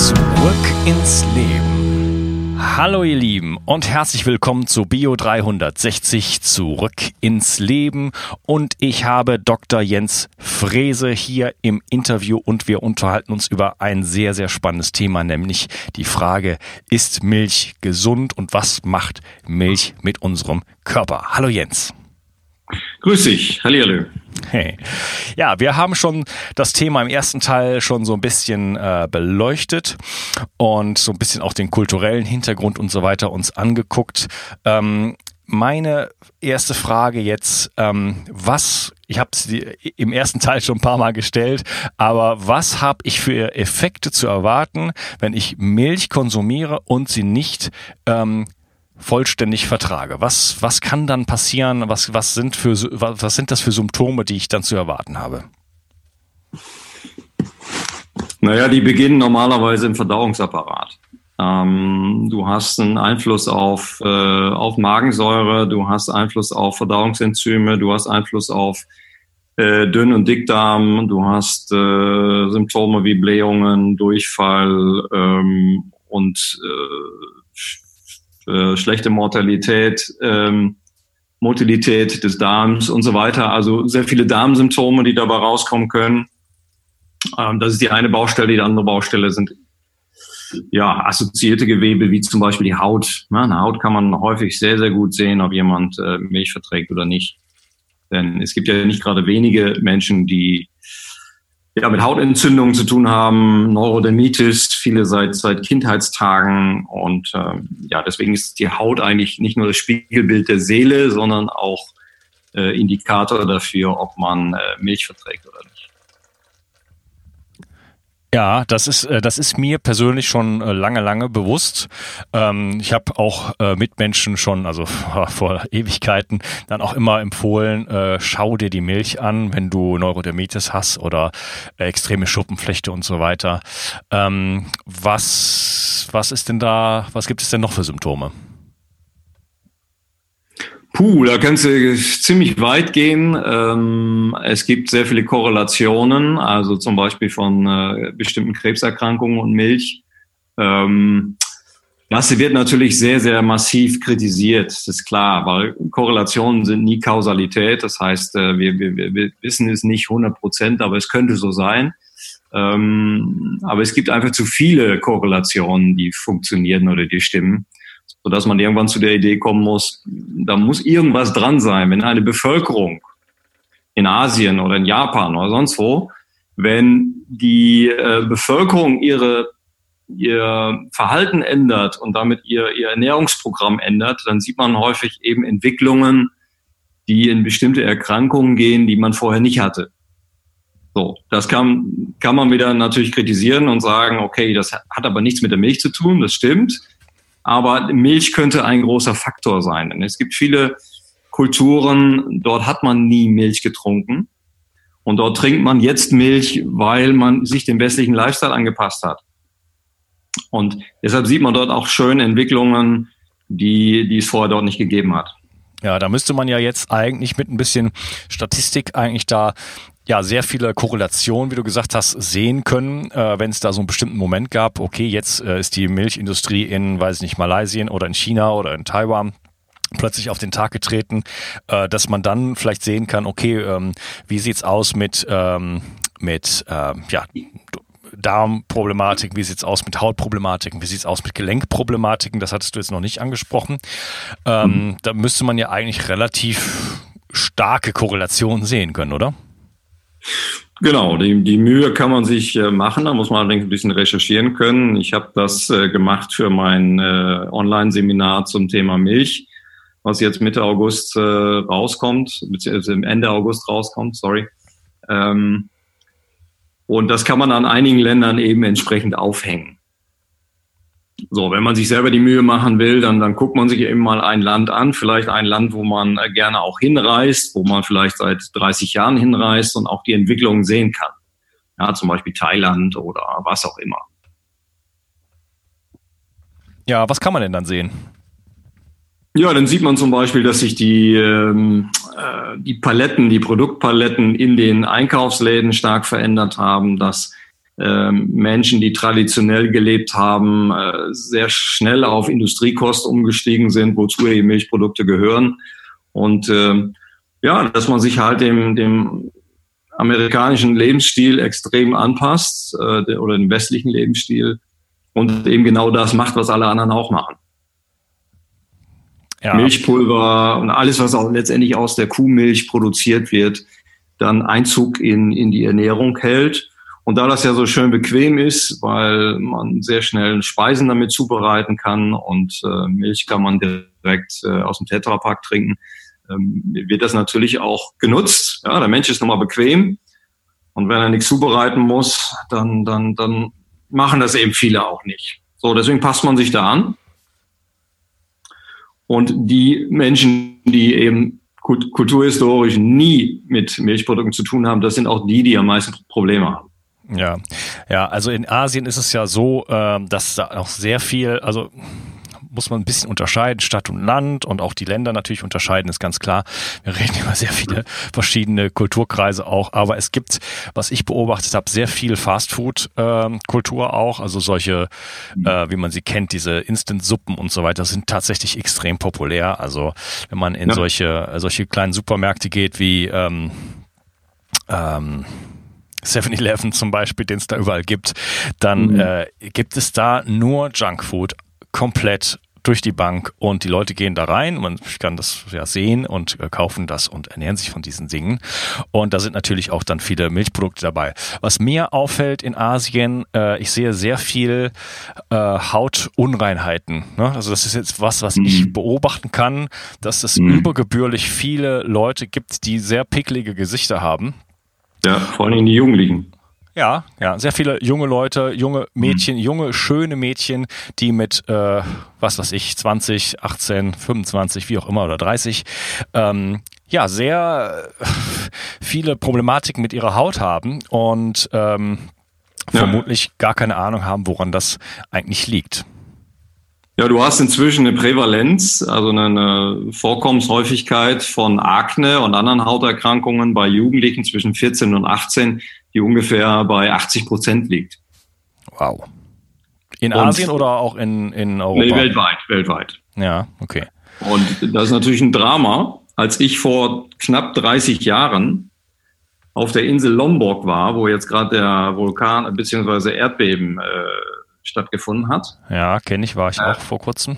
Zurück ins Leben. Hallo ihr Lieben und herzlich willkommen zu Bio 360 zurück ins Leben und ich habe Dr. Jens Frese hier im Interview und wir unterhalten uns über ein sehr sehr spannendes Thema, nämlich die Frage, ist Milch gesund und was macht Milch mit unserem Körper? Hallo Jens. Grüß dich, Hallihallo. Hey. Ja, wir haben schon das Thema im ersten Teil schon so ein bisschen äh, beleuchtet und so ein bisschen auch den kulturellen Hintergrund und so weiter uns angeguckt. Ähm, meine erste Frage jetzt, ähm, was, ich habe es im ersten Teil schon ein paar Mal gestellt, aber was habe ich für Effekte zu erwarten, wenn ich Milch konsumiere und sie nicht ähm, vollständig vertrage? Was, was kann dann passieren? Was, was, sind für, was sind das für Symptome, die ich dann zu erwarten habe? Naja, die beginnen normalerweise im Verdauungsapparat. Ähm, du hast einen Einfluss auf, äh, auf Magensäure, du hast Einfluss auf Verdauungsenzyme, du hast Einfluss auf äh, Dünn- und Dickdarm, du hast äh, Symptome wie Blähungen, Durchfall ähm, und äh, schlechte Mortalität, ähm, Motilität des Darms und so weiter. Also sehr viele Darmsymptome, die dabei rauskommen können. Ähm, das ist die eine Baustelle. Die andere Baustelle sind ja assoziierte Gewebe, wie zum Beispiel die Haut. Ja, eine Haut kann man häufig sehr, sehr gut sehen, ob jemand äh, Milch verträgt oder nicht. Denn es gibt ja nicht gerade wenige Menschen, die ja, mit Hautentzündungen zu tun haben, Neurodermitis, viele seit, seit Kindheitstagen. Und ähm, ja, deswegen ist die Haut eigentlich nicht nur das Spiegelbild der Seele, sondern auch äh, Indikator dafür, ob man äh, Milch verträgt oder nicht. Ja, das ist äh, das ist mir persönlich schon äh, lange lange bewusst. Ähm, ich habe auch äh, Mitmenschen schon, also vor Ewigkeiten, dann auch immer empfohlen: Schau dir die Milch an, wenn du Neurodermitis hast oder extreme Schuppenflechte und so weiter. Ähm, was was ist denn da? Was gibt es denn noch für Symptome? Puh, da kannst du ziemlich weit gehen. Ähm, es gibt sehr viele Korrelationen, also zum Beispiel von äh, bestimmten Krebserkrankungen und Milch. Ähm, das wird natürlich sehr, sehr massiv kritisiert, das ist klar, weil Korrelationen sind nie Kausalität. Das heißt, äh, wir, wir, wir wissen es nicht 100 Prozent, aber es könnte so sein. Ähm, aber es gibt einfach zu viele Korrelationen, die funktionieren oder die stimmen sodass man irgendwann zu der Idee kommen muss, da muss irgendwas dran sein, wenn eine Bevölkerung in Asien oder in Japan oder sonst wo, wenn die äh, Bevölkerung ihre ihr Verhalten ändert und damit ihr, ihr Ernährungsprogramm ändert, dann sieht man häufig eben Entwicklungen, die in bestimmte Erkrankungen gehen, die man vorher nicht hatte. So, das kann, kann man wieder natürlich kritisieren und sagen, okay, das hat aber nichts mit der Milch zu tun, das stimmt. Aber Milch könnte ein großer Faktor sein. Denn es gibt viele Kulturen, dort hat man nie Milch getrunken. Und dort trinkt man jetzt Milch, weil man sich dem westlichen Lifestyle angepasst hat. Und deshalb sieht man dort auch schöne Entwicklungen, die, die es vorher dort nicht gegeben hat. Ja, da müsste man ja jetzt eigentlich mit ein bisschen Statistik eigentlich da ja sehr viele Korrelationen, wie du gesagt hast, sehen können, äh, wenn es da so einen bestimmten Moment gab, okay, jetzt äh, ist die Milchindustrie in, weiß ich nicht, Malaysia oder in China oder in Taiwan plötzlich auf den Tag getreten, äh, dass man dann vielleicht sehen kann, okay, ähm, wie sieht's aus mit ähm, mit äh, ja Darmproblematiken, wie sieht's aus mit Hautproblematiken, wie sieht's aus mit Gelenkproblematiken, das hattest du jetzt noch nicht angesprochen. Ähm, mhm. Da müsste man ja eigentlich relativ starke Korrelationen sehen können, oder? Genau, die, die Mühe kann man sich äh, machen, da muss man allerdings ein bisschen recherchieren können. Ich habe das äh, gemacht für mein äh, Online-Seminar zum Thema Milch, was jetzt Mitte August äh, rauskommt, beziehungsweise Ende August rauskommt, sorry. Ähm, Und das kann man an einigen Ländern eben entsprechend aufhängen. So, wenn man sich selber die Mühe machen will, dann, dann guckt man sich eben mal ein Land an, vielleicht ein Land, wo man äh, gerne auch hinreist, wo man vielleicht seit 30 Jahren hinreist und auch die Entwicklung sehen kann. Ja, zum Beispiel Thailand oder was auch immer. Ja, was kann man denn dann sehen? Ja, dann sieht man zum Beispiel, dass sich die, ähm, äh, die Paletten, die Produktpaletten in den Einkaufsläden stark verändert haben, dass Menschen, die traditionell gelebt haben, äh, sehr schnell auf Industriekost umgestiegen sind, wozu eben Milchprodukte gehören. Und äh, ja, dass man sich halt dem, dem amerikanischen Lebensstil extrem anpasst äh, oder dem westlichen Lebensstil und eben genau das macht, was alle anderen auch machen. Ja. Milchpulver und alles, was auch letztendlich aus der Kuhmilch produziert wird, dann Einzug in, in die Ernährung hält. Und da das ja so schön bequem ist, weil man sehr schnell Speisen damit zubereiten kann und äh, Milch kann man direkt äh, aus dem Tetrapack trinken, ähm, wird das natürlich auch genutzt. Ja, der Mensch ist nochmal bequem. Und wenn er nichts zubereiten muss, dann, dann, dann machen das eben viele auch nicht. So, deswegen passt man sich da an. Und die Menschen, die eben kulturhistorisch nie mit Milchprodukten zu tun haben, das sind auch die, die am meisten Probleme haben. Ja, ja, also in Asien ist es ja so, ähm, dass da auch sehr viel, also muss man ein bisschen unterscheiden, Stadt und Land und auch die Länder natürlich unterscheiden, ist ganz klar. Wir reden über sehr viele verschiedene Kulturkreise auch, aber es gibt, was ich beobachtet habe, sehr viel Fastfood-Kultur auch, also solche, äh, wie man sie kennt, diese Instant-Suppen und so weiter, sind tatsächlich extrem populär. Also wenn man in ja. solche, solche kleinen Supermärkte geht wie ähm, ähm, 7-Eleven zum Beispiel, den es da überall gibt, dann mhm. äh, gibt es da nur Junkfood komplett durch die Bank und die Leute gehen da rein, man kann das ja sehen und äh, kaufen das und ernähren sich von diesen Dingen. Und da sind natürlich auch dann viele Milchprodukte dabei. Was mir auffällt in Asien, äh, ich sehe sehr viel äh, Hautunreinheiten. Ne? Also das ist jetzt was, was ich mhm. beobachten kann, dass es mhm. übergebührlich viele Leute gibt, die sehr picklige Gesichter haben. Ja, vor allem die Jugendlichen. Ja, ja, sehr viele junge Leute, junge Mädchen, mhm. junge, schöne Mädchen, die mit, äh, was weiß ich, 20, 18, 25, wie auch immer, oder 30, ähm, ja, sehr viele Problematiken mit ihrer Haut haben und ähm, ja. vermutlich gar keine Ahnung haben, woran das eigentlich liegt. Ja, du hast inzwischen eine Prävalenz, also eine Vorkommenshäufigkeit von Akne und anderen Hauterkrankungen bei Jugendlichen zwischen 14 und 18, die ungefähr bei 80 Prozent liegt. Wow. In und Asien oder auch in, in Europa? Nee, weltweit, weltweit. Ja, okay. Und das ist natürlich ein Drama. Als ich vor knapp 30 Jahren auf der Insel Lombok war, wo jetzt gerade der Vulkan bzw. Erdbeben äh, stattgefunden hat. Ja, kenne ich, war ich auch vor kurzem.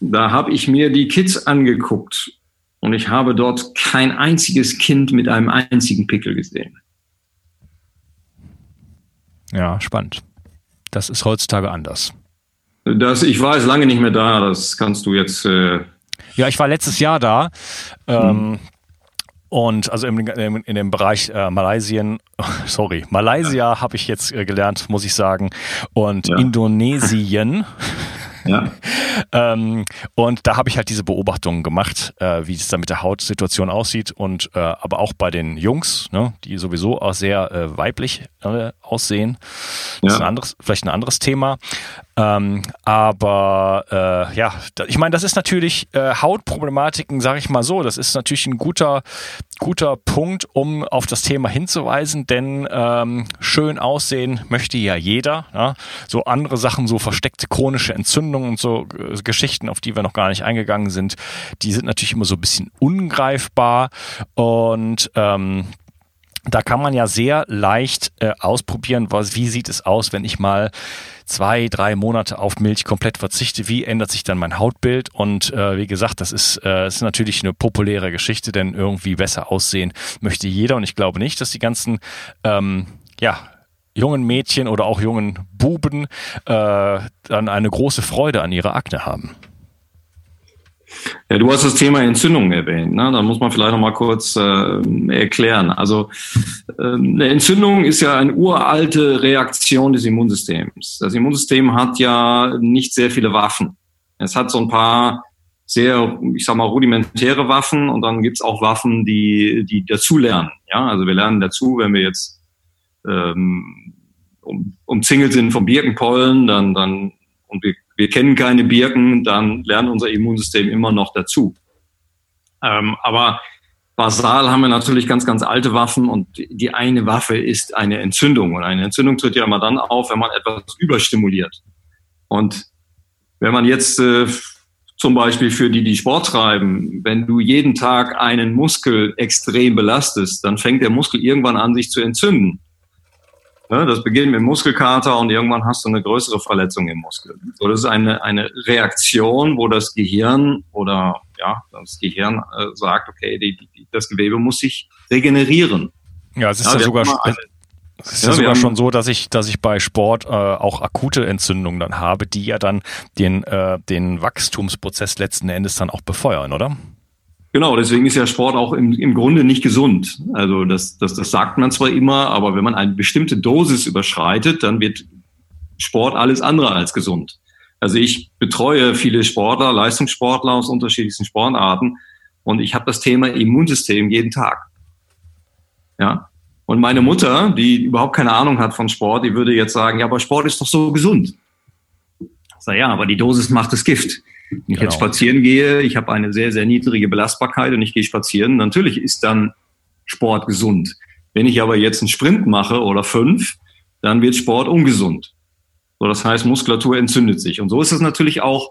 Da habe ich mir die Kids angeguckt und ich habe dort kein einziges Kind mit einem einzigen Pickel gesehen. Ja, spannend. Das ist heutzutage anders. Das, ich war jetzt lange nicht mehr da, das kannst du jetzt. Äh ja, ich war letztes Jahr da. Ähm, hm. Und also in, in, in dem Bereich äh, Malaysien, sorry, Malaysia ja. habe ich jetzt äh, gelernt, muss ich sagen. Und ja. Indonesien. Ja. ähm, und da habe ich halt diese Beobachtungen gemacht, äh, wie es da mit der Hautsituation aussieht und äh, aber auch bei den Jungs, ne, die sowieso auch sehr äh, weiblich äh, aussehen. Das ja. ist ein anderes, vielleicht ein anderes Thema. Ähm, aber äh, ja, ich meine, das ist natürlich äh, Hautproblematiken, sage ich mal so. Das ist natürlich ein guter, guter Punkt, um auf das Thema hinzuweisen, denn ähm, schön aussehen möchte ja jeder. Ja? So andere Sachen, so versteckte chronische Entzündungen und so äh, Geschichten, auf die wir noch gar nicht eingegangen sind, die sind natürlich immer so ein bisschen ungreifbar und ähm, da kann man ja sehr leicht äh, ausprobieren, was, wie sieht es aus, wenn ich mal zwei, drei Monate auf Milch komplett verzichte, wie ändert sich dann mein Hautbild? Und äh, wie gesagt, das ist, äh, ist natürlich eine populäre Geschichte, denn irgendwie besser aussehen möchte jeder. Und ich glaube nicht, dass die ganzen ähm, ja, jungen Mädchen oder auch jungen Buben äh, dann eine große Freude an ihrer Akne haben. Ja, du hast das Thema Entzündung erwähnt. Ne? Da muss man vielleicht noch mal kurz äh, erklären. Also äh, eine Entzündung ist ja eine uralte Reaktion des Immunsystems. Das Immunsystem hat ja nicht sehr viele Waffen. Es hat so ein paar sehr, ich sag mal, rudimentäre Waffen und dann gibt's auch Waffen, die, die dazulernen. Ja, also wir lernen dazu, wenn wir jetzt ähm, um, umzingelt sind vom Birkenpollen, dann, dann und wir wir kennen keine Birken, dann lernt unser Immunsystem immer noch dazu. Ähm, aber basal haben wir natürlich ganz, ganz alte Waffen und die eine Waffe ist eine Entzündung. Und eine Entzündung tritt ja immer dann auf, wenn man etwas überstimuliert. Und wenn man jetzt äh, zum Beispiel für die, die Sport treiben, wenn du jeden Tag einen Muskel extrem belastest, dann fängt der Muskel irgendwann an, sich zu entzünden. Ne, das beginnt mit Muskelkater und irgendwann hast du eine größere Verletzung im Muskel. So, das ist eine, eine Reaktion, wo das Gehirn oder ja, das Gehirn äh, sagt, okay, die, die, das Gewebe muss sich regenerieren. Ja, es ist ja, ja sogar, es ist ja, ja sogar schon so, dass ich, dass ich bei Sport äh, auch akute Entzündungen dann habe, die ja dann den, äh, den Wachstumsprozess letzten Endes dann auch befeuern, oder? Genau, deswegen ist ja Sport auch im, im Grunde nicht gesund. Also das, das, das sagt man zwar immer, aber wenn man eine bestimmte Dosis überschreitet, dann wird Sport alles andere als gesund. Also ich betreue viele Sportler, Leistungssportler aus unterschiedlichsten Sportarten und ich habe das Thema Immunsystem jeden Tag. Ja. Und meine Mutter, die überhaupt keine Ahnung hat von Sport, die würde jetzt sagen, ja, aber Sport ist doch so gesund. Ich sage, ja, aber die Dosis macht das Gift. Wenn ich genau. jetzt spazieren gehe, ich habe eine sehr, sehr niedrige Belastbarkeit und ich gehe spazieren, natürlich ist dann Sport gesund. Wenn ich aber jetzt einen Sprint mache oder fünf, dann wird Sport ungesund. So, das heißt, Muskulatur entzündet sich. Und so ist es natürlich auch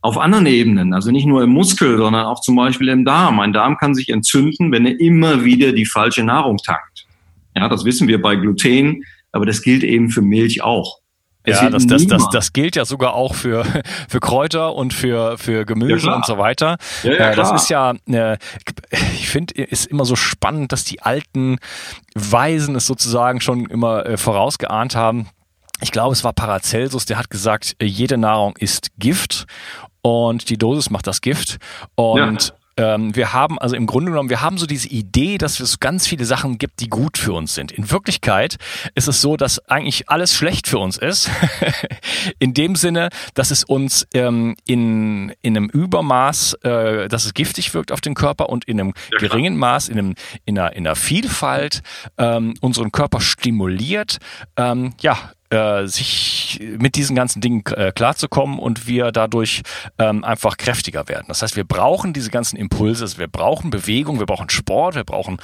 auf anderen Ebenen, also nicht nur im Muskel, sondern auch zum Beispiel im Darm. Ein Darm kann sich entzünden, wenn er immer wieder die falsche Nahrung tankt. Ja, das wissen wir bei Gluten, aber das gilt eben für Milch auch. Ja, das, das, das, das gilt ja sogar auch für, für Kräuter und für, für Gemüse ja, und so weiter. Ja, ja, äh, das ist ja, äh, ich finde, ist immer so spannend, dass die alten Weisen es sozusagen schon immer äh, vorausgeahnt haben. Ich glaube, es war Paracelsus, der hat gesagt, jede Nahrung ist Gift und die Dosis macht das Gift. Und ähm, wir haben also im Grunde genommen, wir haben so diese Idee, dass es ganz viele Sachen gibt, die gut für uns sind. In Wirklichkeit ist es so, dass eigentlich alles schlecht für uns ist. in dem Sinne, dass es uns ähm, in, in einem Übermaß, äh, dass es giftig wirkt auf den Körper und in einem ja, geringen Maß, in, einem, in, einer, in einer Vielfalt ähm, unseren Körper stimuliert. Ähm, ja, äh, sich mit diesen ganzen Dingen äh, klarzukommen und wir dadurch ähm, einfach kräftiger werden. Das heißt, wir brauchen diese ganzen Impulse, also wir brauchen Bewegung, wir brauchen Sport, wir brauchen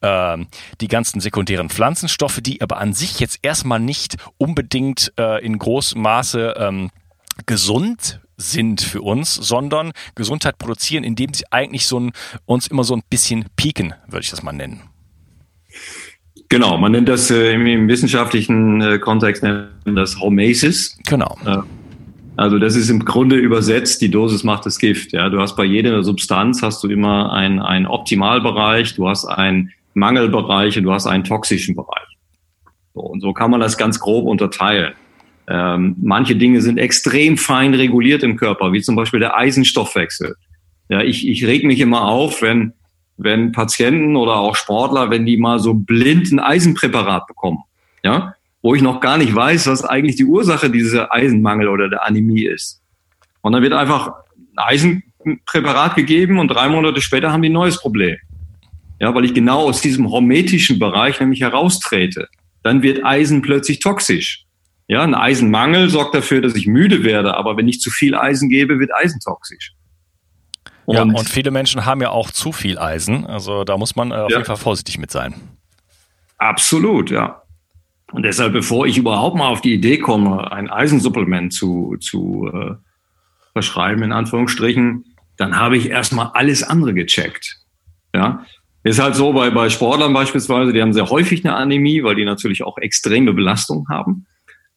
äh, die ganzen sekundären Pflanzenstoffe, die aber an sich jetzt erstmal nicht unbedingt äh, in großem Maße ähm, gesund sind für uns, sondern Gesundheit produzieren, indem sie eigentlich so ein, uns immer so ein bisschen pieken, würde ich das mal nennen. Genau, man nennt das äh, im, im, wissenschaftlichen äh, Kontext nennt das Homeosis. Genau. Äh, also das ist im Grunde übersetzt, die Dosis macht das Gift. Ja, du hast bei jeder Substanz hast du immer einen, einen Optimalbereich, du hast einen Mangelbereich und du hast einen toxischen Bereich. So, und so kann man das ganz grob unterteilen. Ähm, manche Dinge sind extrem fein reguliert im Körper, wie zum Beispiel der Eisenstoffwechsel. Ja, ich, ich reg mich immer auf, wenn wenn Patienten oder auch Sportler, wenn die mal so blind ein Eisenpräparat bekommen, ja, wo ich noch gar nicht weiß, was eigentlich die Ursache dieser Eisenmangel oder der Anämie ist. Und dann wird einfach ein Eisenpräparat gegeben und drei Monate später haben die ein neues Problem. Ja, weil ich genau aus diesem hormetischen Bereich nämlich heraustrete. Dann wird Eisen plötzlich toxisch. Ja, ein Eisenmangel sorgt dafür, dass ich müde werde, aber wenn ich zu viel Eisen gebe, wird Eisen toxisch. Und ja, und viele Menschen haben ja auch zu viel Eisen. Also da muss man äh, auf ja. jeden Fall vorsichtig mit sein. Absolut, ja. Und deshalb, bevor ich überhaupt mal auf die Idee komme, ein Eisensupplement zu, zu äh, verschreiben, in Anführungsstrichen, dann habe ich erstmal alles andere gecheckt. Ja. Ist halt so bei, bei Sportlern beispielsweise, die haben sehr häufig eine Anämie, weil die natürlich auch extreme Belastung haben.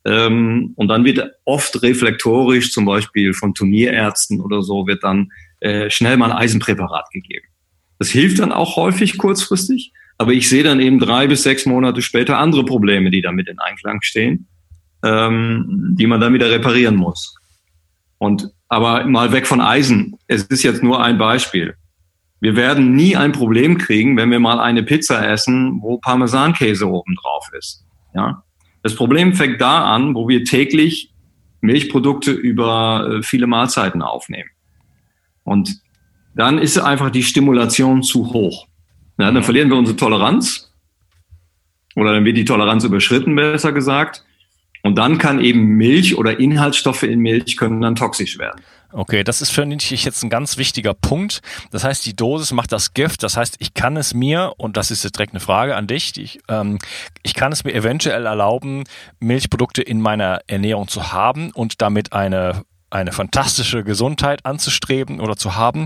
Ähm, und dann wird oft reflektorisch, zum Beispiel von Turnierärzten oder so, wird dann äh, schnell mal ein Eisenpräparat gegeben. Das hilft dann auch häufig kurzfristig, aber ich sehe dann eben drei bis sechs Monate später andere Probleme, die damit in Einklang stehen, ähm, die man dann wieder reparieren muss. Und aber mal weg von Eisen. Es ist jetzt nur ein Beispiel. Wir werden nie ein Problem kriegen, wenn wir mal eine Pizza essen, wo Parmesankäse oben drauf ist. Ja? Das Problem fängt da an, wo wir täglich Milchprodukte über äh, viele Mahlzeiten aufnehmen. Und dann ist einfach die Stimulation zu hoch. Ja, dann verlieren wir unsere Toleranz oder dann wird die Toleranz überschritten, besser gesagt. Und dann kann eben Milch oder Inhaltsstoffe in Milch können dann toxisch werden. Okay, das ist für mich jetzt ein ganz wichtiger Punkt. Das heißt, die Dosis macht das Gift. Das heißt, ich kann es mir, und das ist jetzt direkt eine Frage an dich, ich, ähm, ich kann es mir eventuell erlauben, Milchprodukte in meiner Ernährung zu haben und damit eine, eine fantastische Gesundheit anzustreben oder zu haben.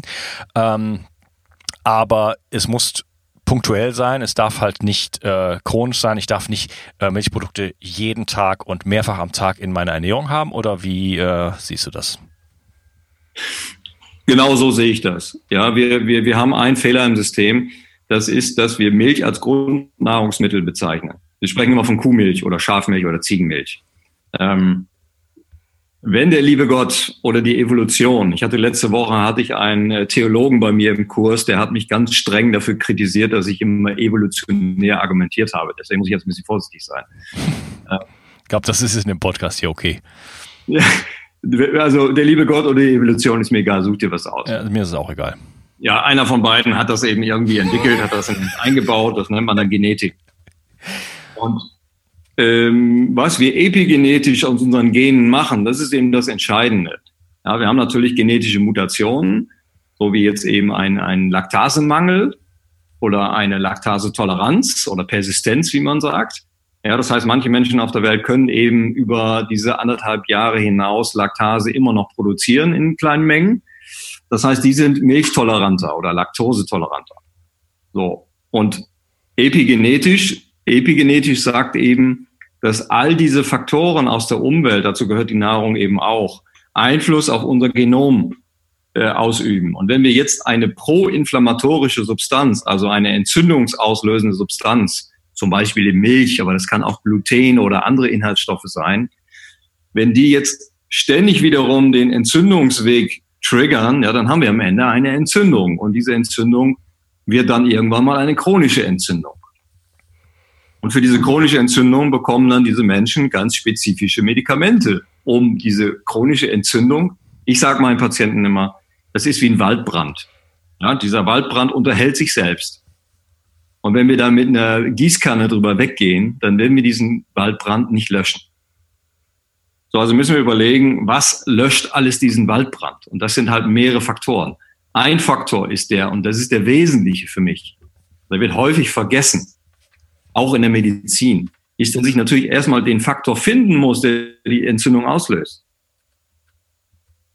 Ähm, aber es muss punktuell sein, es darf halt nicht äh, chronisch sein, ich darf nicht äh, Milchprodukte jeden Tag und mehrfach am Tag in meiner Ernährung haben oder wie äh, siehst du das? Genau so sehe ich das. Ja, wir, wir, wir haben einen Fehler im System. Das ist, dass wir Milch als Grundnahrungsmittel bezeichnen. Wir sprechen immer von Kuhmilch oder Schafmilch oder Ziegenmilch. Ähm, wenn der liebe Gott oder die Evolution, ich hatte letzte Woche hatte ich einen äh, Theologen bei mir im Kurs, der hat mich ganz streng dafür kritisiert, dass ich immer evolutionär argumentiert habe. Deswegen muss ich jetzt ein bisschen vorsichtig sein. Ich glaube, das ist es in dem Podcast hier okay. Also der liebe Gott oder die Evolution ist mir egal, such dir was aus. Ja, mir ist es auch egal. Ja, einer von beiden hat das eben irgendwie entwickelt, hat das eingebaut, das nennt man dann Genetik. Und ähm, was wir epigenetisch aus unseren Genen machen, das ist eben das Entscheidende. Ja, wir haben natürlich genetische Mutationen, so wie jetzt eben ein, ein Laktasemangel oder eine Laktasetoleranz oder Persistenz, wie man sagt. Ja, das heißt, manche Menschen auf der Welt können eben über diese anderthalb Jahre hinaus Laktase immer noch produzieren in kleinen Mengen. Das heißt, die sind milchtoleranter oder laktosetoleranter. So. Und epigenetisch, epigenetisch sagt eben, dass all diese Faktoren aus der Umwelt, dazu gehört die Nahrung eben auch, Einfluss auf unser Genom äh, ausüben. Und wenn wir jetzt eine proinflammatorische Substanz, also eine entzündungsauslösende Substanz, zum Beispiel in Milch, aber das kann auch Gluten oder andere Inhaltsstoffe sein. Wenn die jetzt ständig wiederum den Entzündungsweg triggern, ja, dann haben wir am Ende eine Entzündung. Und diese Entzündung wird dann irgendwann mal eine chronische Entzündung. Und für diese chronische Entzündung bekommen dann diese Menschen ganz spezifische Medikamente, um diese chronische Entzündung, ich sage meinen Patienten immer, das ist wie ein Waldbrand. Ja, dieser Waldbrand unterhält sich selbst. Und wenn wir da mit einer Gießkanne drüber weggehen, dann werden wir diesen Waldbrand nicht löschen. So, also müssen wir überlegen, was löscht alles diesen Waldbrand? Und das sind halt mehrere Faktoren. Ein Faktor ist der, und das ist der wesentliche für mich, der wird häufig vergessen, auch in der Medizin, ist, dass ich natürlich erstmal den Faktor finden muss, der die Entzündung auslöst.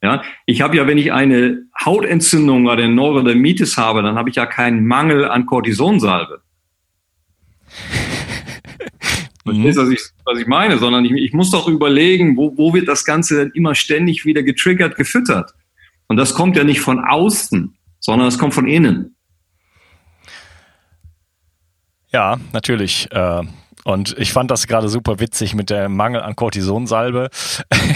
Ja, ich habe ja, wenn ich eine Hautentzündung oder eine Neurodermitis habe, dann habe ich ja keinen Mangel an Cortisonsalbe. Verstehst was ich, was ich meine? Sondern ich, ich muss doch überlegen, wo, wo wird das Ganze denn immer ständig wieder getriggert, gefüttert? Und das kommt ja nicht von außen, sondern es kommt von innen. Ja, natürlich. Äh und ich fand das gerade super witzig mit dem Mangel an Cortisonsalbe.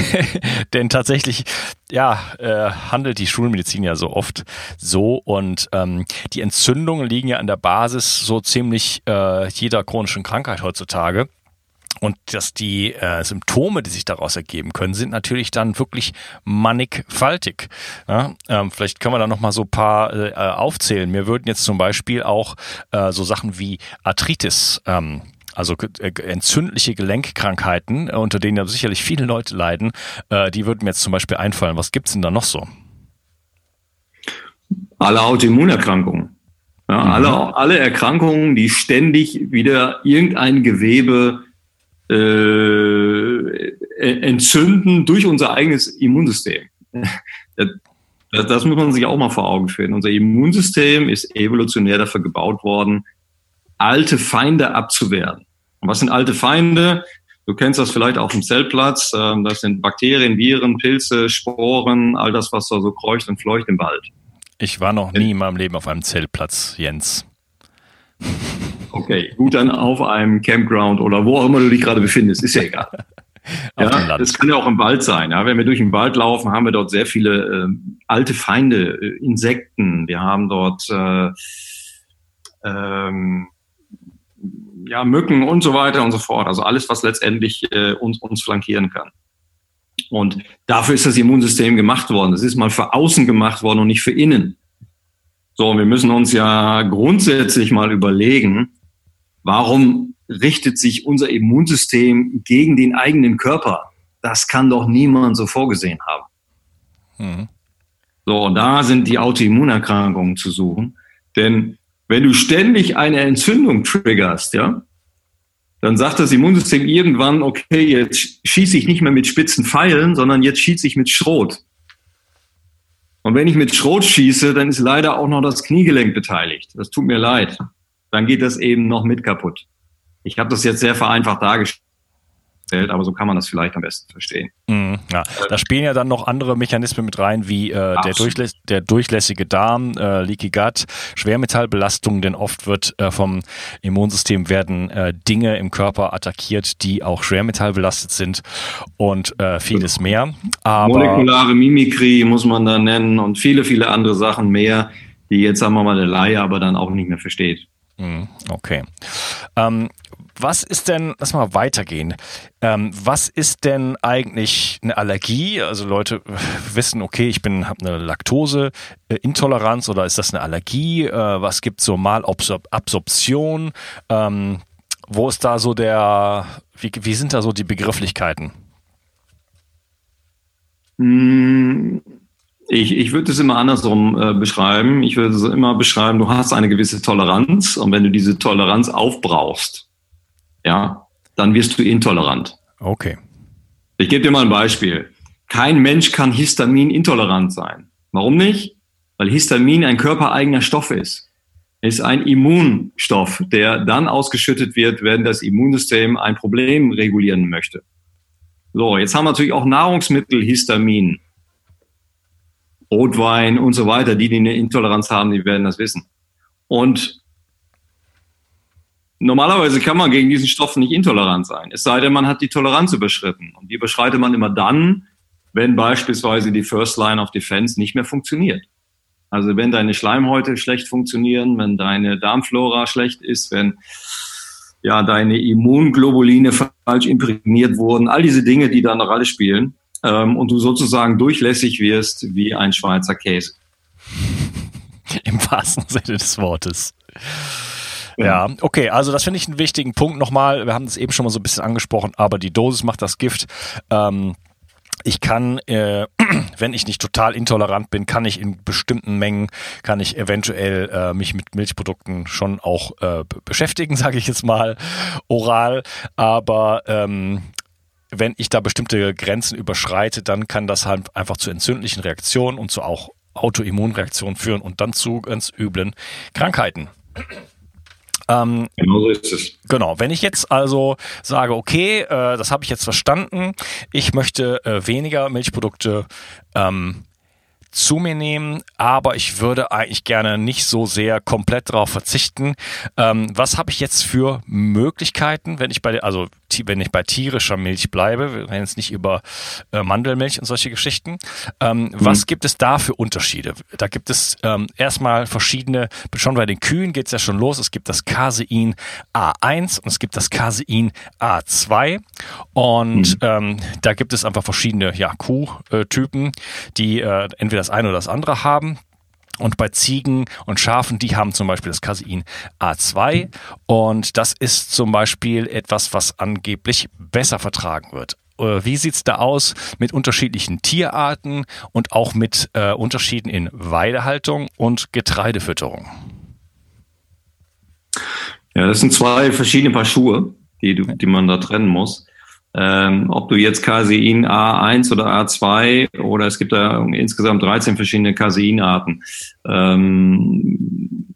Denn tatsächlich, ja, äh, handelt die Schulmedizin ja so oft so. Und ähm, die Entzündungen liegen ja an der Basis so ziemlich äh, jeder chronischen Krankheit heutzutage. Und dass die äh, Symptome, die sich daraus ergeben können, sind natürlich dann wirklich mannigfaltig. Ja, ähm, vielleicht können wir da nochmal so ein paar äh, aufzählen. Mir würden jetzt zum Beispiel auch äh, so Sachen wie Arthritis ähm, also äh, entzündliche Gelenkkrankheiten, äh, unter denen ja sicherlich viele Leute leiden, äh, die würden mir jetzt zum Beispiel einfallen. Was gibt's denn da noch so? Alle Autoimmunerkrankungen. Ja, mhm. alle, alle Erkrankungen, die ständig wieder irgendein Gewebe äh, entzünden durch unser eigenes Immunsystem. Das, das muss man sich auch mal vor Augen führen. Unser Immunsystem ist evolutionär dafür gebaut worden, alte Feinde abzuwehren. Und was sind alte Feinde? Du kennst das vielleicht auf dem Zeltplatz. Ähm, das sind Bakterien, Viren, Pilze, Sporen, all das, was da so kreucht und fleucht im Wald. Ich war noch nie in meinem Leben auf einem Zeltplatz, Jens. Okay, gut, dann auf einem Campground oder wo auch immer du dich gerade befindest, ist ja egal. ja, das kann ja auch im Wald sein. Ja. Wenn wir durch den Wald laufen, haben wir dort sehr viele äh, alte Feinde, äh, Insekten. Wir haben dort äh, ähm, ja, Mücken und so weiter und so fort. Also alles, was letztendlich äh, uns, uns flankieren kann. Und dafür ist das Immunsystem gemacht worden. Es ist mal für außen gemacht worden und nicht für innen. So, wir müssen uns ja grundsätzlich mal überlegen, warum richtet sich unser Immunsystem gegen den eigenen Körper? Das kann doch niemand so vorgesehen haben. Mhm. So, und da sind die Autoimmunerkrankungen zu suchen. Denn wenn du ständig eine Entzündung triggerst, ja, dann sagt das Immunsystem irgendwann, okay, jetzt schieße ich nicht mehr mit spitzen Pfeilen, sondern jetzt schieße ich mit Schrot. Und wenn ich mit Schrot schieße, dann ist leider auch noch das Kniegelenk beteiligt. Das tut mir leid. Dann geht das eben noch mit kaputt. Ich habe das jetzt sehr vereinfacht dargestellt aber so kann man das vielleicht am besten verstehen. Mm, ja. Da spielen ja dann noch andere Mechanismen mit rein, wie äh, der, durchläss der, durchlässige Darm, äh, Leaky Gut, Schwermetallbelastung, denn oft wird äh, vom Immunsystem werden äh, Dinge im Körper attackiert, die auch schwermetallbelastet sind und äh, vieles mehr. Aber Molekulare Mimikrie muss man da nennen und viele, viele andere Sachen mehr, die jetzt, sagen wir mal, der Laie aber dann auch nicht mehr versteht. Mm, okay. Ähm, was ist denn, lass mal weitergehen. Ähm, was ist denn eigentlich eine Allergie? Also Leute wissen, okay, ich bin habe eine Laktoseintoleranz oder ist das eine Allergie? Äh, was gibt so Malabsorption? Ähm, wo ist da so der, wie, wie sind da so die Begrifflichkeiten? Hm, ich, ich würde es immer andersrum äh, beschreiben. Ich würde es immer beschreiben, du hast eine gewisse Toleranz und wenn du diese Toleranz aufbrauchst, ja, dann wirst du intolerant. Okay. Ich gebe dir mal ein Beispiel. Kein Mensch kann Histamin intolerant sein. Warum nicht? Weil Histamin ein körpereigener Stoff ist. Es ist ein Immunstoff, der dann ausgeschüttet wird, wenn das Immunsystem ein Problem regulieren möchte. So, jetzt haben wir natürlich auch Nahrungsmittel Histamin. Rotwein und so weiter. Die, die eine Intoleranz haben, die werden das wissen. Und Normalerweise kann man gegen diesen Stoff nicht intolerant sein, es sei denn, man hat die Toleranz überschritten. Und die überschreitet man immer dann, wenn beispielsweise die First Line of Defense nicht mehr funktioniert. Also wenn deine Schleimhäute schlecht funktionieren, wenn deine Darmflora schlecht ist, wenn ja deine Immunglobuline falsch imprägniert wurden, all diese Dinge, die da eine Rolle spielen, ähm, und du sozusagen durchlässig wirst wie ein Schweizer Käse. Im wahrsten Sinne des Wortes. Ja, okay, also das finde ich einen wichtigen Punkt nochmal. Wir haben es eben schon mal so ein bisschen angesprochen, aber die Dosis macht das Gift. Ähm, ich kann, äh, wenn ich nicht total intolerant bin, kann ich in bestimmten Mengen, kann ich eventuell äh, mich mit Milchprodukten schon auch äh, beschäftigen, sage ich jetzt mal, oral. Aber ähm, wenn ich da bestimmte Grenzen überschreite, dann kann das halt einfach zu entzündlichen Reaktionen und zu auch Autoimmunreaktionen führen und dann zu ganz üblen Krankheiten. Ähm, genau so ist es. Genau. Wenn ich jetzt also sage, okay, äh, das habe ich jetzt verstanden, ich möchte äh, weniger Milchprodukte ähm, zu mir nehmen, aber ich würde eigentlich gerne nicht so sehr komplett darauf verzichten. Ähm, was habe ich jetzt für Möglichkeiten, wenn ich bei, also wenn ich bei tierischer Milch bleibe, wir reden jetzt nicht über äh, Mandelmilch und solche Geschichten. Ähm, mhm. Was gibt es da für Unterschiede? Da gibt es ähm, erstmal verschiedene, schon bei den Kühen geht es ja schon los. Es gibt das Casein A1 und es gibt das Casein A2 und mhm. ähm, da gibt es einfach verschiedene ja, Kuhtypen, die äh, entweder das eine oder das andere haben. Und bei Ziegen und Schafen, die haben zum Beispiel das Casein A2 und das ist zum Beispiel etwas, was angeblich besser vertragen wird. Äh, wie sieht's da aus mit unterschiedlichen Tierarten und auch mit äh, Unterschieden in Weidehaltung und Getreidefütterung? Ja, das sind zwei verschiedene Paar Schuhe, die, die man da trennen muss. Ähm, ob du jetzt Casein A1 oder A2 oder es gibt da insgesamt 13 verschiedene Caseinarten. Ähm,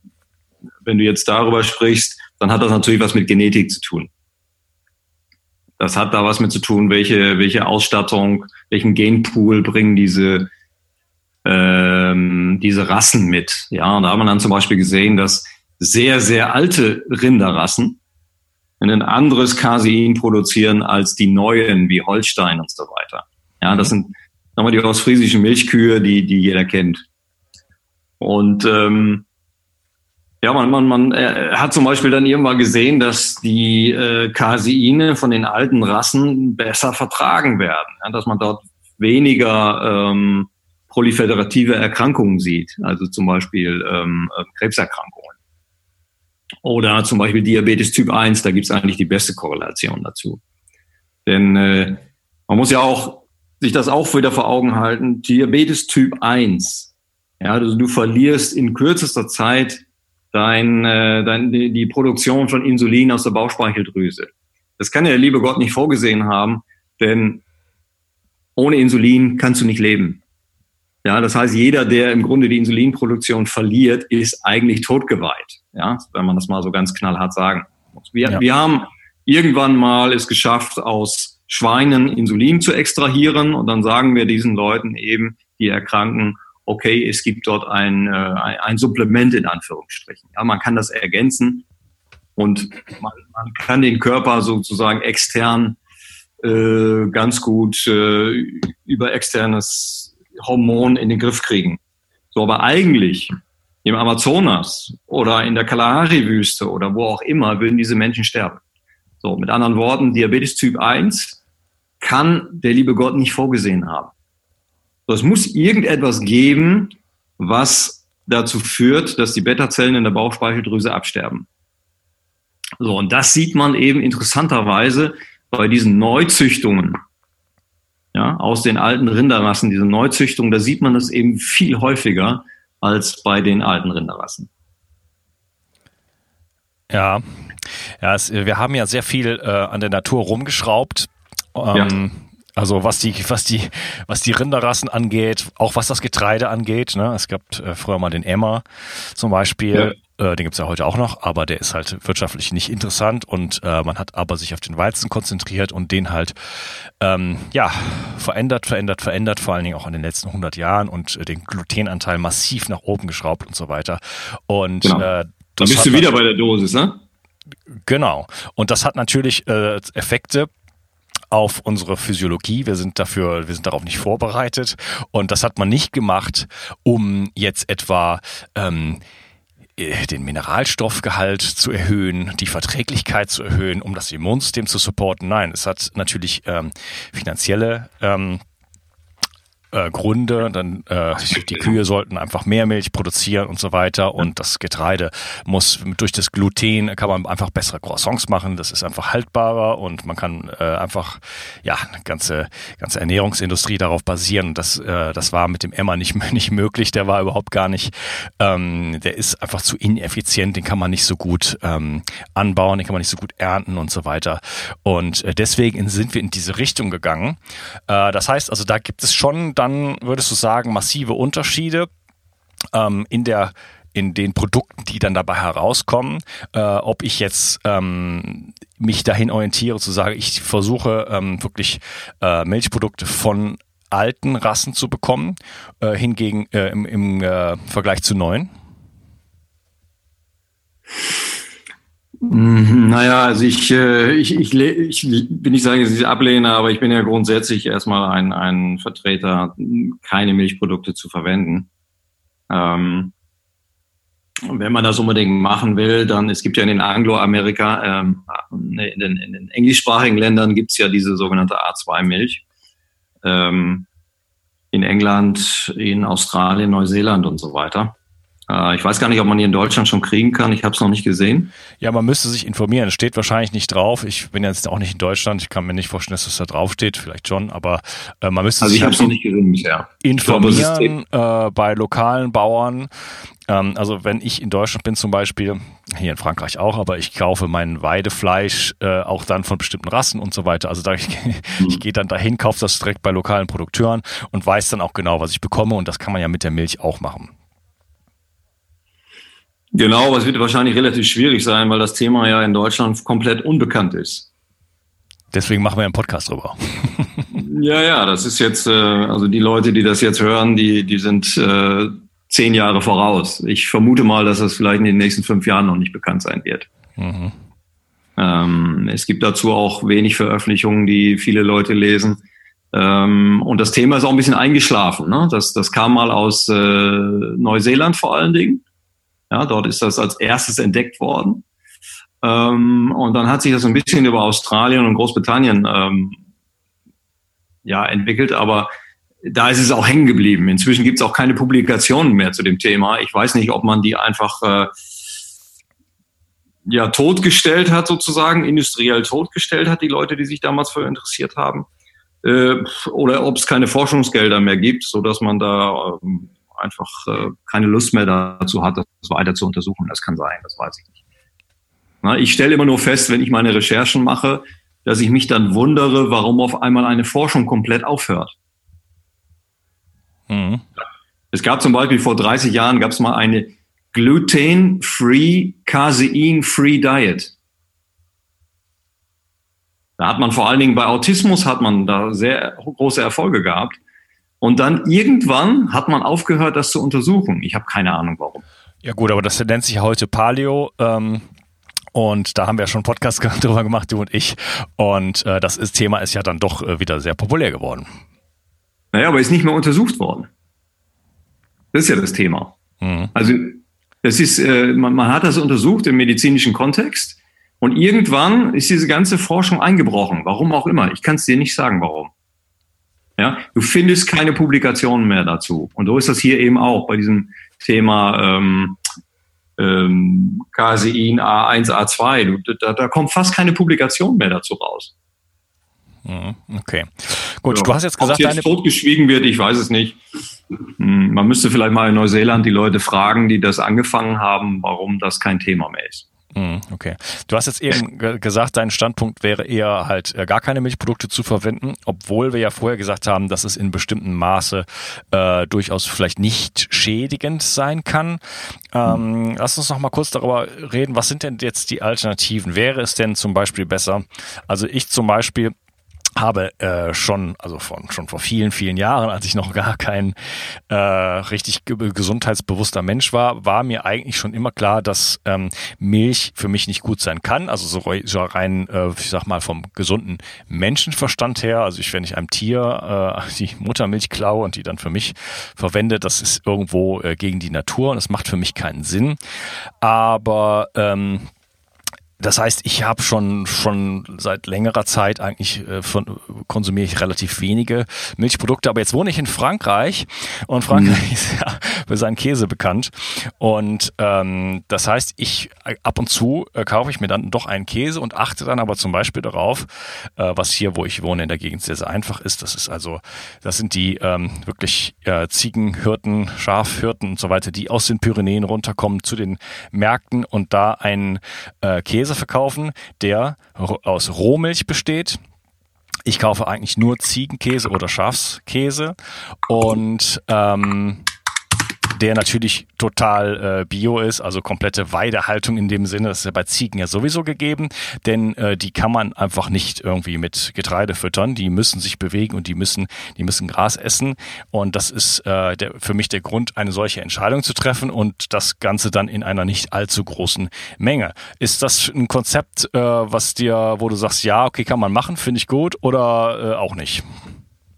wenn du jetzt darüber sprichst, dann hat das natürlich was mit Genetik zu tun. Das hat da was mit zu tun, welche, welche Ausstattung, welchen Genpool bringen diese, ähm, diese Rassen mit. Ja, und da hat man dann zum Beispiel gesehen, dass sehr, sehr alte Rinderrassen ein anderes Casein produzieren als die neuen, wie Holstein und so weiter. Ja, das sind nochmal die ostfriesischen Milchkühe, die, die jeder kennt. Und ähm, ja, man, man, man äh, hat zum Beispiel dann irgendwann gesehen, dass die äh, Caseine von den alten Rassen besser vertragen werden, ja, dass man dort weniger ähm, proliferative Erkrankungen sieht, also zum Beispiel ähm, äh, Krebserkrankungen. Oder zum Beispiel Diabetes Typ 1, da gibt es eigentlich die beste Korrelation dazu. Denn äh, man muss ja auch sich das auch wieder vor Augen halten, Diabetes Typ 1. Ja, also du verlierst in kürzester Zeit dein, äh, dein, die, Produktion von Insulin aus der Bauchspeicheldrüse. Das kann ja der liebe Gott nicht vorgesehen haben, denn ohne Insulin kannst du nicht leben. Ja, das heißt, jeder, der im Grunde die Insulinproduktion verliert, ist eigentlich totgeweiht. Ja, wenn man das mal so ganz knallhart sagen muss. Wir, ja. wir haben irgendwann mal es geschafft, aus Schweinen Insulin zu extrahieren und dann sagen wir diesen Leuten eben, die erkranken, okay, es gibt dort ein, äh, ein Supplement in Anführungsstrichen. Ja, man kann das ergänzen und man, man kann den Körper sozusagen extern äh, ganz gut äh, über externes Hormon in den Griff kriegen. So, aber eigentlich im Amazonas oder in der Kalahari-Wüste oder wo auch immer würden diese Menschen sterben. So, mit anderen Worten, Diabetes Typ 1 kann der liebe Gott nicht vorgesehen haben. Es muss irgendetwas geben, was dazu führt, dass die Beta-Zellen in der Bauchspeicheldrüse absterben. So, und das sieht man eben interessanterweise bei diesen Neuzüchtungen ja, aus den alten Rinderrassen, diese Neuzüchtung, da sieht man das eben viel häufiger als bei den alten Rinderrassen. Ja, ja es, wir haben ja sehr viel äh, an der Natur rumgeschraubt. Ähm, ja. Also was die, was die, was die Rinderrassen angeht, auch was das Getreide angeht. Ne? Es gab äh, früher mal den Emmer zum Beispiel. Ja. Äh, den gibt's ja heute auch noch, aber der ist halt wirtschaftlich nicht interessant und äh, man hat aber sich auf den Weizen konzentriert und den halt ähm, ja verändert, verändert, verändert, vor allen Dingen auch in den letzten 100 Jahren und den Glutenanteil massiv nach oben geschraubt und so weiter. Und genau. äh, da bist du wieder bei der Dosis, ne? Genau. Und das hat natürlich äh, Effekte auf unsere Physiologie. Wir sind dafür, wir sind darauf nicht vorbereitet. Und das hat man nicht gemacht, um jetzt etwa ähm, äh, den Mineralstoffgehalt zu erhöhen, die Verträglichkeit zu erhöhen, um das Immunsystem zu supporten. Nein, es hat natürlich ähm, finanzielle ähm, äh, Gründe. Dann äh, die Kühe sollten einfach mehr Milch produzieren und so weiter. Und das Getreide muss durch das Gluten kann man einfach bessere Croissants machen. Das ist einfach haltbarer und man kann äh, einfach ja eine ganze ganze Ernährungsindustrie darauf basieren. Das äh, das war mit dem Emmer nicht nicht möglich. Der war überhaupt gar nicht. Ähm, der ist einfach zu ineffizient. Den kann man nicht so gut ähm, anbauen. Den kann man nicht so gut ernten und so weiter. Und äh, deswegen sind wir in diese Richtung gegangen. Äh, das heißt also, da gibt es schon dann würdest du sagen, massive Unterschiede ähm, in der in den Produkten, die dann dabei herauskommen, äh, ob ich jetzt ähm, mich dahin orientiere, zu sagen, ich versuche ähm, wirklich äh, Milchprodukte von alten Rassen zu bekommen, äh, hingegen äh, im, im äh, Vergleich zu neuen? Mhm, naja, also ich, äh, ich, ich, ich will nicht sagen, dass ich ablehne, aber ich bin ja grundsätzlich erstmal ein, ein Vertreter, keine Milchprodukte zu verwenden. Ähm, wenn man das unbedingt machen will, dann, es gibt ja in den Angloamerika, ähm, in, den, in den englischsprachigen Ländern gibt's ja diese sogenannte A2-Milch. Ähm, in England, in Australien, Neuseeland und so weiter. Äh, ich weiß gar nicht, ob man hier in Deutschland schon kriegen kann. Ich habe es noch nicht gesehen. Ja, man müsste sich informieren. Es steht wahrscheinlich nicht drauf. Ich bin jetzt auch nicht in Deutschland. Ich kann mir nicht vorstellen, dass das da drauf steht. Vielleicht schon, aber äh, man müsste also sich ich noch nicht gesehen bisher. informieren glaube, äh, bei lokalen Bauern. Ähm, also wenn ich in Deutschland bin zum Beispiel, hier in Frankreich auch, aber ich kaufe mein Weidefleisch äh, auch dann von bestimmten Rassen und so weiter. Also da ich, mhm. ich gehe dann dahin, kaufe das direkt bei lokalen Produkteuren und weiß dann auch genau, was ich bekomme. Und das kann man ja mit der Milch auch machen. Genau, aber es wird wahrscheinlich relativ schwierig sein, weil das Thema ja in Deutschland komplett unbekannt ist. Deswegen machen wir einen Podcast drüber. ja, ja, das ist jetzt, äh, also die Leute, die das jetzt hören, die, die sind äh, zehn Jahre voraus. Ich vermute mal, dass das vielleicht in den nächsten fünf Jahren noch nicht bekannt sein wird. Mhm. Ähm, es gibt dazu auch wenig Veröffentlichungen, die viele Leute lesen. Ähm, und das Thema ist auch ein bisschen eingeschlafen. Ne? Das, das kam mal aus äh, Neuseeland vor allen Dingen. Ja, dort ist das als erstes entdeckt worden. Ähm, und dann hat sich das ein bisschen über Australien und Großbritannien ähm, ja, entwickelt, aber da ist es auch hängen geblieben. Inzwischen gibt es auch keine Publikationen mehr zu dem Thema. Ich weiß nicht, ob man die einfach äh, ja totgestellt hat, sozusagen, industriell totgestellt hat, die Leute, die sich damals für interessiert haben, äh, oder ob es keine Forschungsgelder mehr gibt, so dass man da äh, einfach äh, keine Lust mehr dazu hat, das weiter zu untersuchen. Das kann sein, das weiß ich nicht. Na, ich stelle immer nur fest, wenn ich meine Recherchen mache, dass ich mich dann wundere, warum auf einmal eine Forschung komplett aufhört. Mhm. Es gab zum Beispiel vor 30 Jahren gab es mal eine Gluten-Free, Casein-Free Diet. Da hat man vor allen Dingen bei Autismus hat man da sehr große Erfolge gehabt. Und dann irgendwann hat man aufgehört, das zu untersuchen. Ich habe keine Ahnung warum. Ja gut, aber das nennt sich heute Paleo. Ähm, und da haben wir ja schon einen Podcast drüber gemacht, du und ich. Und äh, das ist, Thema ist ja dann doch äh, wieder sehr populär geworden. Naja, aber ist nicht mehr untersucht worden. Das ist ja das Thema. Mhm. Also das ist, äh, man, man hat das untersucht im medizinischen Kontext und irgendwann ist diese ganze Forschung eingebrochen. Warum auch immer. Ich kann es dir nicht sagen, warum. Ja, du findest keine Publikationen mehr dazu. Und so ist das hier eben auch bei diesem Thema ähm, ähm, Casein A1, A2. Du, da, da kommt fast keine Publikation mehr dazu raus. Mhm, okay. Gut, ja. du hast jetzt gesagt, Ob jetzt totgeschwiegen wird, ich weiß es nicht. Hm, man müsste vielleicht mal in Neuseeland die Leute fragen, die das angefangen haben, warum das kein Thema mehr ist. Hm, okay. Du hast jetzt eben gesagt, dein Standpunkt wäre eher halt äh, gar keine Milchprodukte zu verwenden, obwohl wir ja vorher gesagt haben, dass es in bestimmtem Maße äh, durchaus vielleicht nicht schädigend sein kann. Ähm, mhm. Lass uns noch mal kurz darüber reden. Was sind denn jetzt die Alternativen? Wäre es denn zum Beispiel besser? Also ich zum Beispiel habe äh, schon, also von, schon vor vielen, vielen Jahren, als ich noch gar kein äh, richtig gesundheitsbewusster Mensch war, war mir eigentlich schon immer klar, dass ähm, Milch für mich nicht gut sein kann. Also so, so rein, äh, ich sag mal, vom gesunden Menschenverstand her. Also ich, wenn ich einem Tier äh, die Muttermilch klaue und die dann für mich verwende, das ist irgendwo äh, gegen die Natur und es macht für mich keinen Sinn. Aber ähm, das heißt, ich habe schon schon seit längerer Zeit eigentlich äh, von konsumiere ich relativ wenige Milchprodukte, aber jetzt wohne ich in Frankreich und Frankreich mhm. ist ja für seinen Käse bekannt und ähm, das heißt, ich äh, ab und zu äh, kaufe ich mir dann doch einen Käse und achte dann aber zum Beispiel darauf, äh, was hier, wo ich wohne in der Gegend sehr sehr einfach ist. Das ist also, das sind die ähm, wirklich äh, Ziegenhirten, Schafhirten und so weiter, die aus den Pyrenäen runterkommen zu den Märkten und da einen äh, Käse Käse verkaufen, der aus Rohmilch besteht. Ich kaufe eigentlich nur Ziegenkäse oder Schafskäse und ähm, der natürlich total äh, bio ist, also komplette Weidehaltung in dem Sinne, das ist ja bei Ziegen ja sowieso gegeben, denn äh, die kann man einfach nicht irgendwie mit Getreide füttern, die müssen sich bewegen und die müssen, die müssen Gras essen und das ist äh, der, für mich der Grund, eine solche Entscheidung zu treffen und das Ganze dann in einer nicht allzu großen Menge. Ist das ein Konzept, äh, was dir, wo du sagst, ja, okay, kann man machen, finde ich gut oder äh, auch nicht?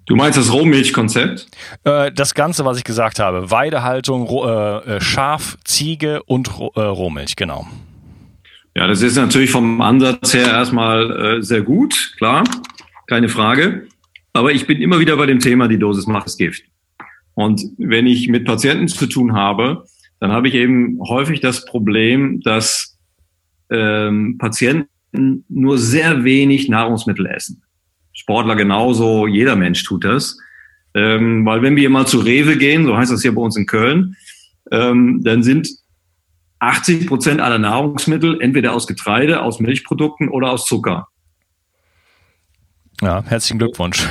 Du meinst das Rohmilchkonzept? Äh, das Ganze, was ich gesagt habe. Weidehaltung, äh, äh, Schaf, Ziege und Rohmilch, genau. Ja, das ist natürlich vom Ansatz her erstmal sehr gut, klar, keine Frage. Aber ich bin immer wieder bei dem Thema, die Dosis macht das Gift. Und wenn ich mit Patienten zu tun habe, dann habe ich eben häufig das Problem, dass ähm, Patienten nur sehr wenig Nahrungsmittel essen. Sportler genauso, jeder Mensch tut das. Ähm, weil wenn wir mal zu Rewe gehen, so heißt das hier bei uns in Köln, ähm, dann sind 80 Prozent aller Nahrungsmittel entweder aus Getreide, aus Milchprodukten oder aus Zucker. Ja, herzlichen Glückwunsch.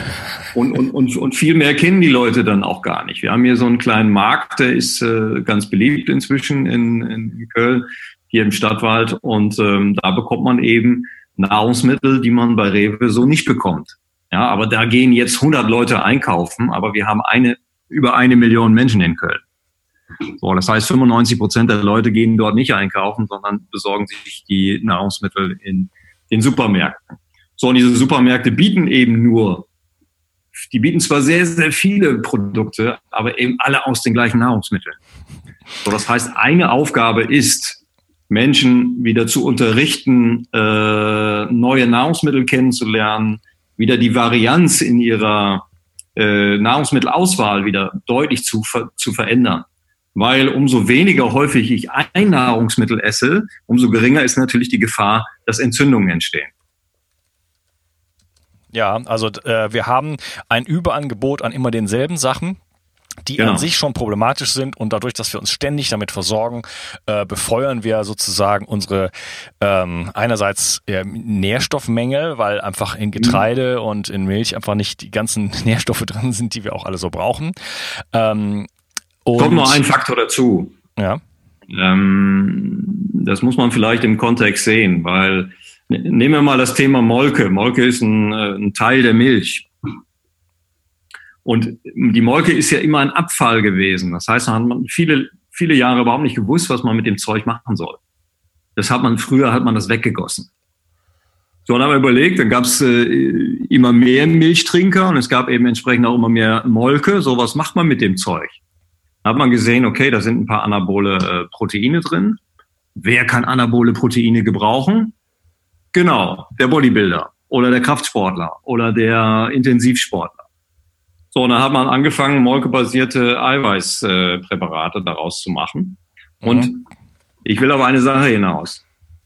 Und, und, und, und viel mehr kennen die Leute dann auch gar nicht. Wir haben hier so einen kleinen Markt, der ist äh, ganz beliebt inzwischen in, in Köln, hier im Stadtwald. Und ähm, da bekommt man eben Nahrungsmittel, die man bei Rewe so nicht bekommt. Ja, aber da gehen jetzt 100 Leute einkaufen, aber wir haben eine, über eine Million Menschen in Köln. So, das heißt, 95 Prozent der Leute gehen dort nicht einkaufen, sondern besorgen sich die Nahrungsmittel in den Supermärkten. So, und diese Supermärkte bieten eben nur, die bieten zwar sehr, sehr viele Produkte, aber eben alle aus den gleichen Nahrungsmitteln. So, das heißt, eine Aufgabe ist, Menschen wieder zu unterrichten, äh, neue Nahrungsmittel kennenzulernen, wieder die Varianz in ihrer äh, Nahrungsmittelauswahl wieder deutlich zu, zu verändern. Weil umso weniger häufig ich ein Nahrungsmittel esse, umso geringer ist natürlich die Gefahr, dass Entzündungen entstehen. Ja, also äh, wir haben ein Überangebot an immer denselben Sachen die genau. an sich schon problematisch sind und dadurch, dass wir uns ständig damit versorgen, äh, befeuern wir sozusagen unsere ähm, einerseits äh, Nährstoffmängel, weil einfach in Getreide mhm. und in Milch einfach nicht die ganzen Nährstoffe drin sind, die wir auch alle so brauchen. Ähm, Kommt noch ein Faktor dazu. Ja. Ähm, das muss man vielleicht im Kontext sehen, weil ne, nehmen wir mal das Thema Molke. Molke ist ein, äh, ein Teil der Milch. Und die Molke ist ja immer ein Abfall gewesen. Das heißt, man hat viele, viele Jahre überhaupt nicht gewusst, was man mit dem Zeug machen soll. Das hat man, früher hat man das weggegossen. So, dann haben wir überlegt, dann gab es äh, immer mehr Milchtrinker und es gab eben entsprechend auch immer mehr Molke. So, was macht man mit dem Zeug? Da hat man gesehen, okay, da sind ein paar anabole äh, Proteine drin. Wer kann anabole Proteine gebrauchen? Genau, der Bodybuilder oder der Kraftsportler oder der Intensivsportler. So, und dann hat man angefangen, molkebasierte Eiweißpräparate daraus zu machen. Und mhm. ich will auf eine Sache hinaus.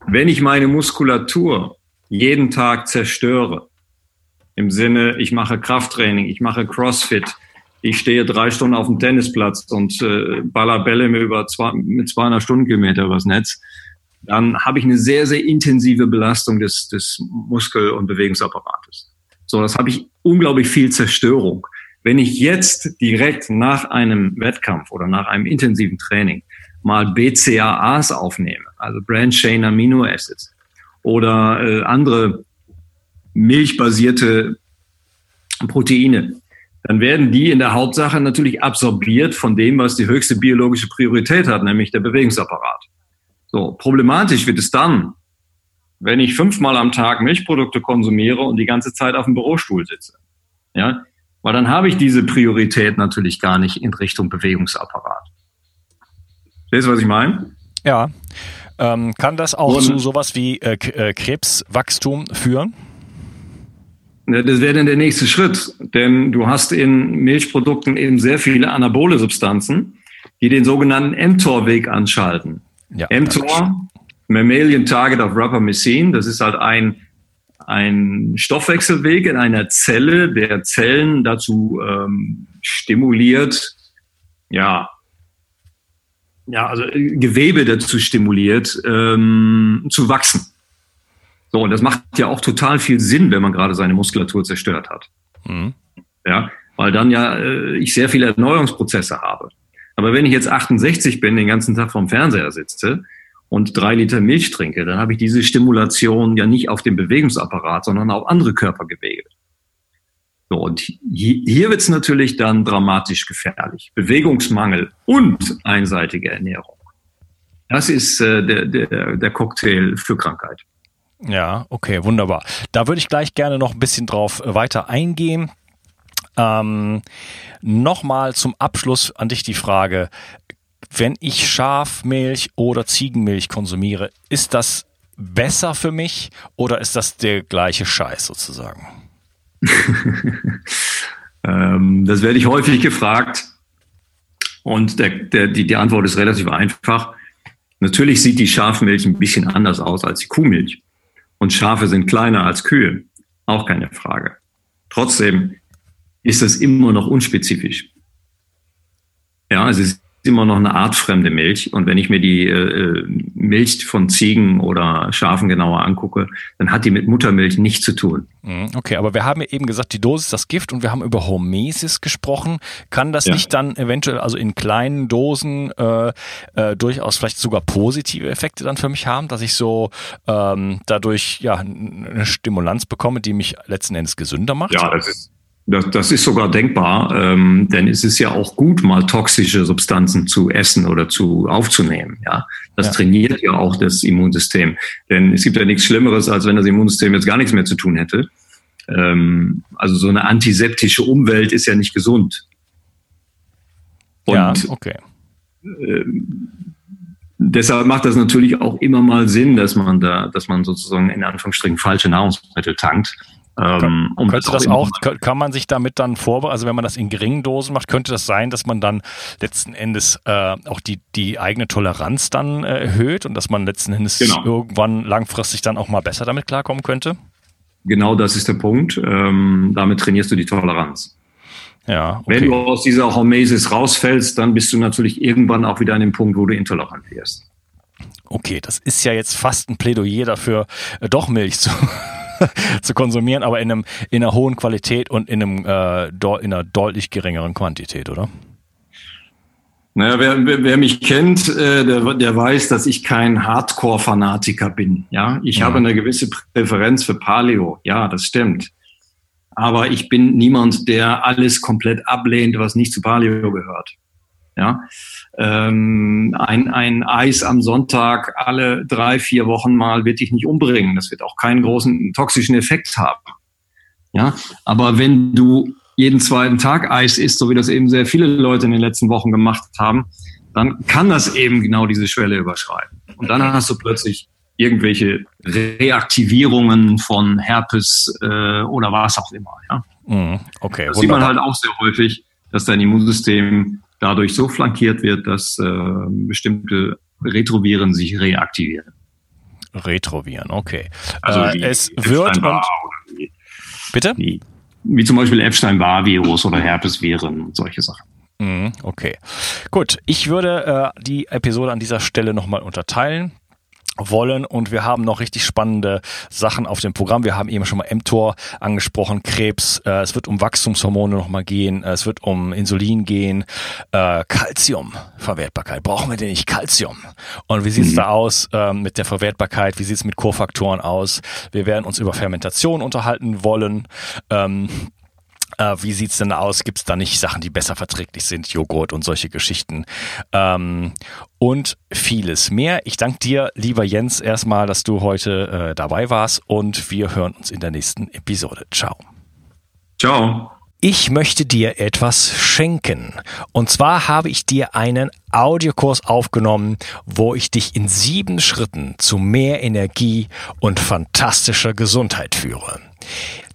Wenn ich meine Muskulatur jeden Tag zerstöre, im Sinne, ich mache Krafttraining, ich mache Crossfit, ich stehe drei Stunden auf dem Tennisplatz und äh, baller Bälle mit, über zwei, mit 200 Stundenkilometer übers Netz, dann habe ich eine sehr, sehr intensive Belastung des, des Muskel- und Bewegungsapparates. So, das habe ich unglaublich viel Zerstörung. Wenn ich jetzt direkt nach einem Wettkampf oder nach einem intensiven Training mal BCAAs aufnehme, also Branch Chain Amino Acids oder äh, andere milchbasierte Proteine, dann werden die in der Hauptsache natürlich absorbiert von dem, was die höchste biologische Priorität hat, nämlich der Bewegungsapparat. So, problematisch wird es dann, wenn ich fünfmal am Tag Milchprodukte konsumiere und die ganze Zeit auf dem Bürostuhl sitze. Ja, weil dann habe ich diese Priorität natürlich gar nicht in Richtung Bewegungsapparat. Verstehst du, was ich meine? Ja. Ähm, kann das auch Und, zu sowas wie äh, äh, Krebswachstum führen? Das wäre dann der nächste Schritt, denn du hast in Milchprodukten eben sehr viele anabole Substanzen, die den sogenannten mTOR-Weg anschalten. Ja, mTOR, Mammalian Target of Rapamycin, das ist halt ein ein Stoffwechselweg in einer Zelle, der Zellen dazu ähm, stimuliert, ja, ja, also Gewebe dazu stimuliert, ähm, zu wachsen. So, und das macht ja auch total viel Sinn, wenn man gerade seine Muskulatur zerstört hat. Mhm. Ja, weil dann ja äh, ich sehr viele Erneuerungsprozesse habe. Aber wenn ich jetzt 68 bin, den ganzen Tag vorm Fernseher sitze, und drei Liter Milch trinke, dann habe ich diese Stimulation ja nicht auf dem Bewegungsapparat, sondern auf andere Körpergewebe. So, und hier wird es natürlich dann dramatisch gefährlich. Bewegungsmangel und einseitige Ernährung. Das ist äh, der, der, der Cocktail für Krankheit. Ja, okay, wunderbar. Da würde ich gleich gerne noch ein bisschen drauf weiter eingehen. Ähm, Nochmal zum Abschluss an dich die Frage, wenn ich Schafmilch oder Ziegenmilch konsumiere, ist das besser für mich oder ist das der gleiche Scheiß sozusagen? ähm, das werde ich häufig gefragt. Und der, der, die, die Antwort ist relativ einfach. Natürlich sieht die Schafmilch ein bisschen anders aus als die Kuhmilch. Und Schafe sind kleiner als Kühe. Auch keine Frage. Trotzdem ist das immer noch unspezifisch. Ja, es ist immer noch eine artfremde Milch. Und wenn ich mir die äh, Milch von Ziegen oder Schafen genauer angucke, dann hat die mit Muttermilch nichts zu tun. Mhm, okay, aber wir haben ja eben gesagt, die Dosis das Gift und wir haben über Hormesis gesprochen. Kann das ja. nicht dann eventuell also in kleinen Dosen äh, äh, durchaus vielleicht sogar positive Effekte dann für mich haben, dass ich so ähm, dadurch ja eine Stimulanz bekomme, die mich letzten Endes gesünder macht? Ja, das ist Das, das ist sogar denkbar, ähm, denn es ist ja auch gut, mal toxische Substanzen zu essen oder zu aufzunehmen. Ja, das ja. trainiert ja auch das Immunsystem. Denn es gibt ja nichts Schlimmeres, als wenn das Immunsystem jetzt gar nichts mehr zu tun hätte. Ähm, also so eine antiseptische Umwelt ist ja nicht gesund. Und, ja, okay. Äh, deshalb macht das natürlich auch immer mal Sinn, dass man da, dass man sozusagen in Anführungsstrichen falsche Nahrungsmittel tankt. Ähm, um könnte das auch, kann man sich damit dann vorbereiten, also wenn man das in geringen Dosen macht, könnte das sein, dass man dann letzten Endes äh, auch die, die eigene Toleranz dann äh, erhöht und dass man letzten Endes genau. irgendwann langfristig dann auch mal besser damit klarkommen könnte? Genau das ist der Punkt. Ähm, damit trainierst du die Toleranz. Ja, okay. Wenn du aus dieser Hormesis rausfällst, dann bist du natürlich irgendwann auch wieder an dem Punkt, wo du intolerant wirst. Okay, das ist ja jetzt fast ein Plädoyer dafür, äh, doch Milch zu, zu konsumieren, aber in, einem, in einer hohen Qualität und in, einem, äh, in einer deutlich geringeren Quantität, oder? Naja, wer, wer, wer mich kennt, äh, der, der weiß, dass ich kein Hardcore-Fanatiker bin. Ja, ich ja. habe eine gewisse Präferenz für Paleo. Ja, das stimmt. Aber ich bin niemand, der alles komplett ablehnt, was nicht zu Paleo gehört. Ja, ähm, ein, ein Eis am Sonntag alle drei, vier Wochen mal wird dich nicht umbringen. Das wird auch keinen großen toxischen Effekt haben. Ja, aber wenn du jeden zweiten Tag Eis isst, so wie das eben sehr viele Leute in den letzten Wochen gemacht haben, dann kann das eben genau diese Schwelle überschreiten. Und dann hast du plötzlich irgendwelche Reaktivierungen von Herpes äh, oder was auch immer. Ja? Mhm, okay, das wunderbar. sieht man halt auch sehr häufig, dass dein Immunsystem dadurch so flankiert wird, dass äh, bestimmte Retroviren sich reaktivieren. Retroviren, okay. Also äh, es wird und bitte? Die, wie zum Beispiel Epstein-Barr-Virus oder Herpesviren und solche Sachen. Mhm, okay. Gut, ich würde äh, die Episode an dieser Stelle nochmal unterteilen wollen und wir haben noch richtig spannende Sachen auf dem Programm. Wir haben eben schon mal mTOR angesprochen, Krebs, äh, es wird um Wachstumshormone nochmal gehen, äh, es wird um Insulin gehen, äh, Calcium, Verwertbarkeit. Brauchen wir denn nicht Calcium? Und wie sieht's mhm. da aus äh, mit der Verwertbarkeit? Wie sieht's mit Kofaktoren aus? Wir werden uns über Fermentation unterhalten wollen. Ähm, äh, wie sieht's denn aus? Gibt's da nicht Sachen, die besser verträglich sind, Joghurt und solche Geschichten? Ähm, und vieles mehr. Ich danke dir, lieber Jens, erstmal, dass du heute äh, dabei warst und wir hören uns in der nächsten Episode. Ciao. Ciao. Ich möchte dir etwas schenken. Und zwar habe ich dir einen Audiokurs aufgenommen, wo ich dich in sieben Schritten zu mehr Energie und fantastischer Gesundheit führe.